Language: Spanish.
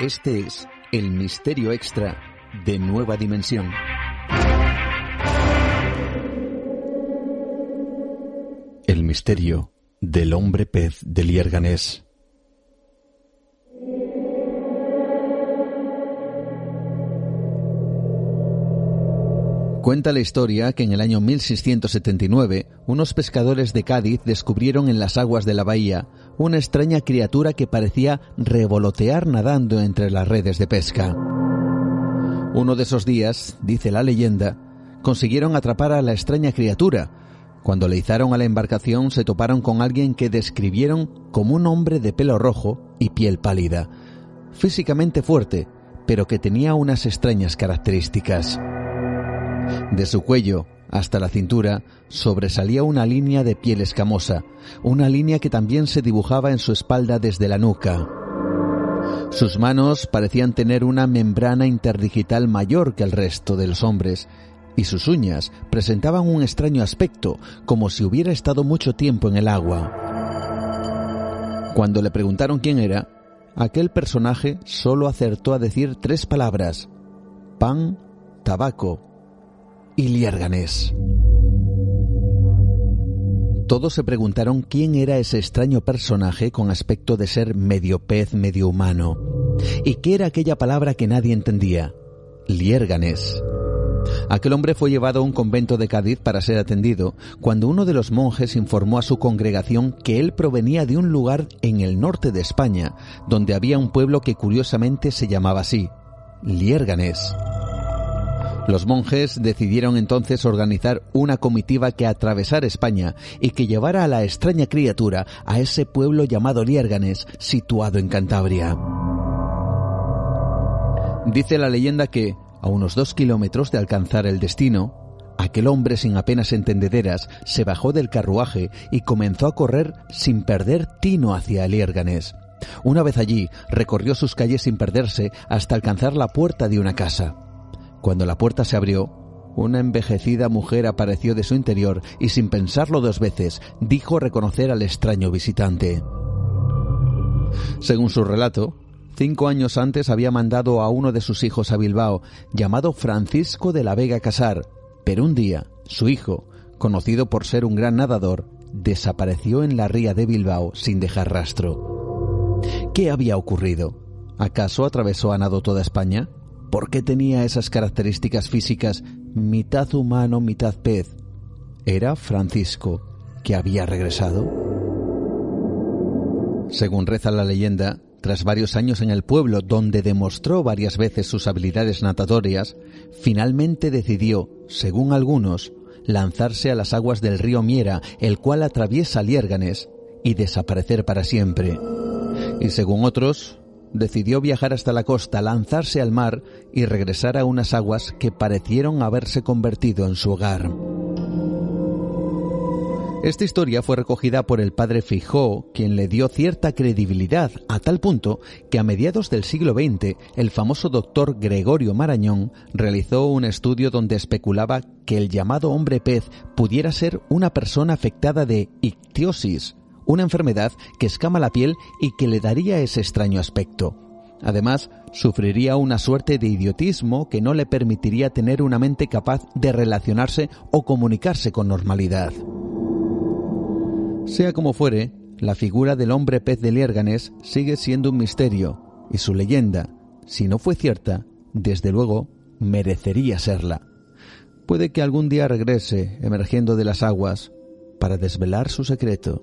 Este es el misterio extra de Nueva Dimensión. El misterio del hombre pez de Lierganés. Cuenta la historia que en el año 1679 unos pescadores de Cádiz descubrieron en las aguas de la bahía una extraña criatura que parecía revolotear nadando entre las redes de pesca. Uno de esos días, dice la leyenda, consiguieron atrapar a la extraña criatura. Cuando le izaron a la embarcación se toparon con alguien que describieron como un hombre de pelo rojo y piel pálida, físicamente fuerte, pero que tenía unas extrañas características. De su cuello hasta la cintura sobresalía una línea de piel escamosa, una línea que también se dibujaba en su espalda desde la nuca. Sus manos parecían tener una membrana interdigital mayor que el resto de los hombres, y sus uñas presentaban un extraño aspecto, como si hubiera estado mucho tiempo en el agua. Cuando le preguntaron quién era, aquel personaje solo acertó a decir tres palabras, pan, tabaco y Liérganes. Todos se preguntaron quién era ese extraño personaje con aspecto de ser medio pez, medio humano. ¿Y qué era aquella palabra que nadie entendía? Liérganes. Aquel hombre fue llevado a un convento de Cádiz para ser atendido, cuando uno de los monjes informó a su congregación que él provenía de un lugar en el norte de España, donde había un pueblo que curiosamente se llamaba así, Liérganes. Los monjes decidieron entonces organizar una comitiva que atravesara España y que llevara a la extraña criatura a ese pueblo llamado Liérganes, situado en Cantabria. Dice la leyenda que, a unos dos kilómetros de alcanzar el destino, aquel hombre sin apenas entendederas se bajó del carruaje y comenzó a correr sin perder tino hacia Liérganes. Una vez allí, recorrió sus calles sin perderse hasta alcanzar la puerta de una casa. Cuando la puerta se abrió, una envejecida mujer apareció de su interior y sin pensarlo dos veces dijo reconocer al extraño visitante. Según su relato, cinco años antes había mandado a uno de sus hijos a Bilbao, llamado Francisco de la Vega Casar, pero un día su hijo, conocido por ser un gran nadador, desapareció en la ría de Bilbao sin dejar rastro. ¿Qué había ocurrido? ¿Acaso atravesó a nado toda España? ¿Por qué tenía esas características físicas mitad humano, mitad pez? ¿Era Francisco que había regresado? Según reza la leyenda, tras varios años en el pueblo donde demostró varias veces sus habilidades natatorias, finalmente decidió, según algunos, lanzarse a las aguas del río Miera, el cual atraviesa Liérganes, y desaparecer para siempre. Y según otros, decidió viajar hasta la costa, lanzarse al mar y regresar a unas aguas que parecieron haberse convertido en su hogar. Esta historia fue recogida por el padre Fijó, quien le dio cierta credibilidad a tal punto que a mediados del siglo XX el famoso doctor Gregorio Marañón realizó un estudio donde especulaba que el llamado hombre pez pudiera ser una persona afectada de ictiosis, una enfermedad que escama la piel y que le daría ese extraño aspecto. Además, sufriría una suerte de idiotismo que no le permitiría tener una mente capaz de relacionarse o comunicarse con normalidad. Sea como fuere, la figura del hombre pez de Liérganes sigue siendo un misterio, y su leyenda, si no fue cierta, desde luego merecería serla. Puede que algún día regrese, emergiendo de las aguas, para desvelar su secreto.